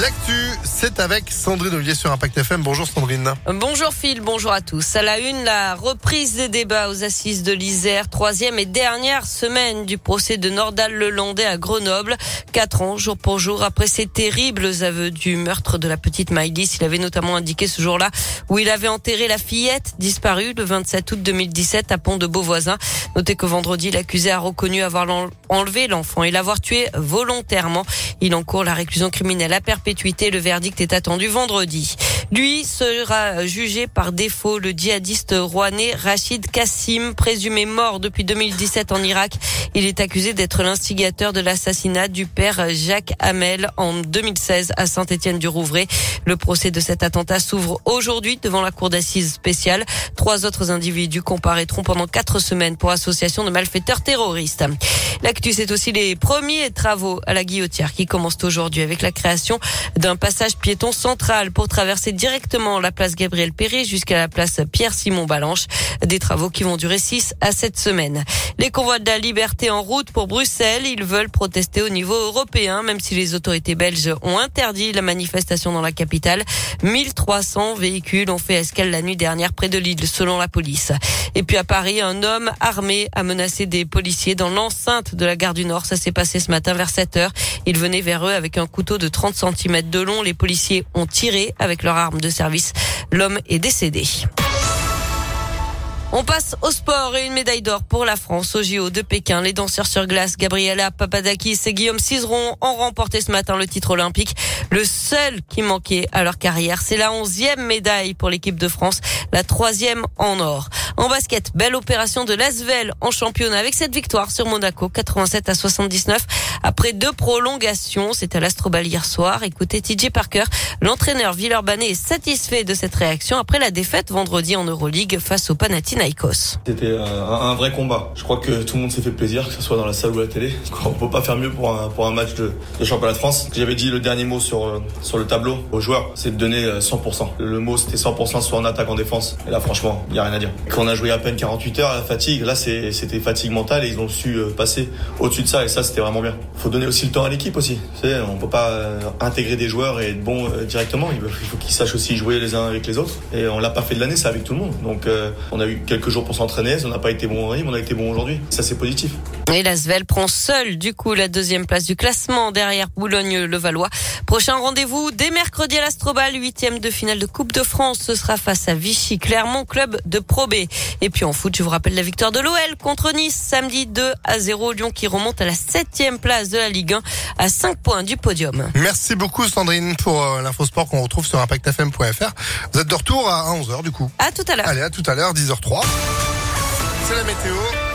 L'actu, c'est avec Sandrine Ollier sur Impact FM. Bonjour Sandrine. Bonjour Phil, bonjour à tous. À la une, la reprise des débats aux assises de l'Isère, troisième et dernière semaine du procès de Nordal Lelandais à Grenoble. Quatre ans, jour pour jour, après ces terribles aveux du meurtre de la petite Maïlis. Il avait notamment indiqué ce jour-là où il avait enterré la fillette disparue le 27 août 2017 à Pont de Beauvoisin. Notez que vendredi, l'accusé a reconnu avoir enlevé l'enfant et l'avoir tué volontairement. Il encourt la réclusion criminelle à perpétuité. Le verdict est attendu vendredi. Lui sera jugé par défaut. Le djihadiste rouennais Rachid Kassim, présumé mort depuis 2017 en Irak. Il est accusé d'être l'instigateur de l'assassinat du père Jacques Hamel en 2016 à Saint-Étienne-du-Rouvray. Le procès de cet attentat s'ouvre aujourd'hui devant la cour d'assises spéciale. Trois autres individus comparaîtront pendant quatre semaines pour association de malfaiteurs terroristes. L'actu, c'est aussi les premiers travaux à la guillotière qui commencent aujourd'hui avec la création d'un passage piéton central pour traverser directement la place Gabriel Perret jusqu'à la place Pierre-Simon Balanche. Des travaux qui vont durer 6 à 7 semaines. Les convois de la liberté en route pour Bruxelles. Ils veulent protester au niveau européen, même si les autorités belges ont interdit la manifestation dans la capitale. 1300 véhicules ont fait escale la nuit dernière près de Lille, selon la police. Et puis à Paris, un homme armé a menacé des policiers dans l'enceinte de la gare du Nord. Ça s'est passé ce matin vers 7 heures. Il venait vers eux avec un couteau de 30 cm de long. Les policiers ont tiré avec leur arme de service. L'homme est décédé. On passe au sport et une médaille d'or pour la France au JO de Pékin. Les danseurs sur glace, Gabriela Papadakis et Guillaume Cizeron ont remporté ce matin le titre olympique. Le seul qui manquait à leur carrière, c'est la onzième médaille pour l'équipe de France, la troisième en or. En basket, belle opération de Lasvel en championnat avec cette victoire sur Monaco, 87 à 79. Après deux prolongations, c'était à l'Astrobal hier soir. Écoutez TJ Parker, l'entraîneur Villeurbanne est satisfait de cette réaction après la défaite vendredi en Euroleague face au Panathinaikos. C'était un, un, vrai combat. Je crois que tout le monde s'est fait plaisir, que ce soit dans la salle ou la télé. On peut pas faire mieux pour un, match de, championnat de France. J'avais dit le dernier mot sur, sur le tableau aux joueurs, c'est de donner 100%. Le mot c'était 100% soit en attaque, en défense. Et là franchement, il y a rien à dire. Quand on a joué à peine 48 heures, la fatigue, là c'était fatigue mentale et ils ont su euh, passer au-dessus de ça et ça c'était vraiment bien faut donner aussi le temps à l'équipe aussi. On peut pas euh, intégrer des joueurs et être bon euh, directement. Il faut qu'ils sachent aussi jouer les uns avec les autres. Et on l'a pas fait de l'année, c'est avec tout le monde. Donc euh, on a eu quelques jours pour s'entraîner. On n'a pas été bon en rythme, on a été bon aujourd'hui. Ça c'est positif. Et Svel prend seul du coup la deuxième place du classement derrière Boulogne-le-Valois. Prochain rendez-vous dès mercredi à l'Astrobal, huitième de finale de Coupe de France. Ce sera face à Vichy Clermont, club de Pro B. Et puis en foot, je vous rappelle la victoire de l'OL contre Nice samedi 2 à 0. Lyon qui remonte à la septième place de la Ligue 1 à 5 points du podium. Merci beaucoup Sandrine pour euh, l'infosport qu'on retrouve sur impactfm.fr. Vous êtes de retour à 11h du coup. À tout à l'heure. Allez, à tout à l'heure, 10h03. C'est la météo.